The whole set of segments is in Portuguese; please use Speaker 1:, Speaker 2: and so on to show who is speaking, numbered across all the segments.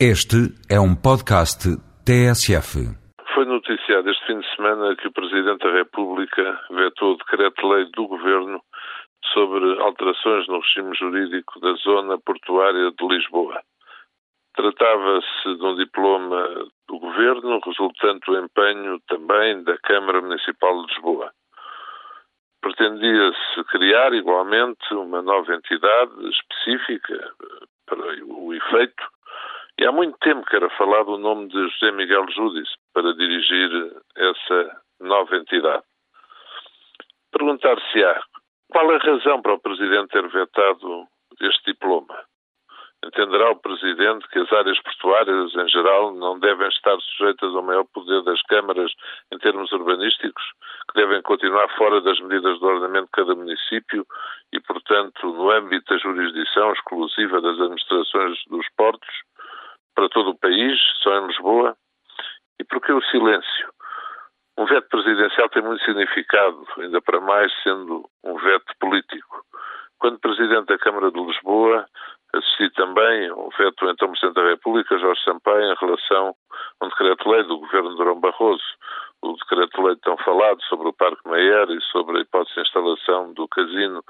Speaker 1: Este é um podcast TSF.
Speaker 2: Foi noticiado este fim de semana que o Presidente da República vetou o decreto-lei do Governo sobre alterações no regime jurídico da zona portuária de Lisboa. Tratava-se de um diploma do Governo, resultante do empenho também da Câmara Municipal de Lisboa. Pretendia-se criar, igualmente, uma nova entidade específica para o efeito e há muito tempo que era falado o nome de José Miguel Júdice para dirigir essa nova entidade. Perguntar-se-á qual a razão para o Presidente ter vetado este diploma. Entenderá o Presidente que as áreas portuárias, em geral, não devem estar sujeitas ao maior poder das câmaras em termos urbanísticos, que devem continuar fora das medidas de ordenamento de cada município e, portanto, no âmbito da jurisdição exclusiva das administrações dos portos, só em Lisboa. E porquê o silêncio? Um veto presidencial tem muito significado, ainda para mais sendo um veto político. Quando Presidente da Câmara de Lisboa, assisti também um veto então Presidente da República, Jorge Sampaio, em relação a um decreto-lei do Governo de Durão Barroso, o decreto-lei tão falado sobre o Parque Meyer e sobre a hipótese de instalação do casino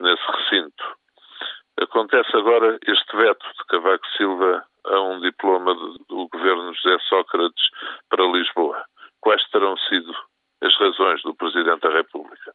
Speaker 2: nesse recinto. Acontece agora este veto de Cavaco a um diploma do governo José Sócrates para Lisboa. Quais terão sido as razões do Presidente da República?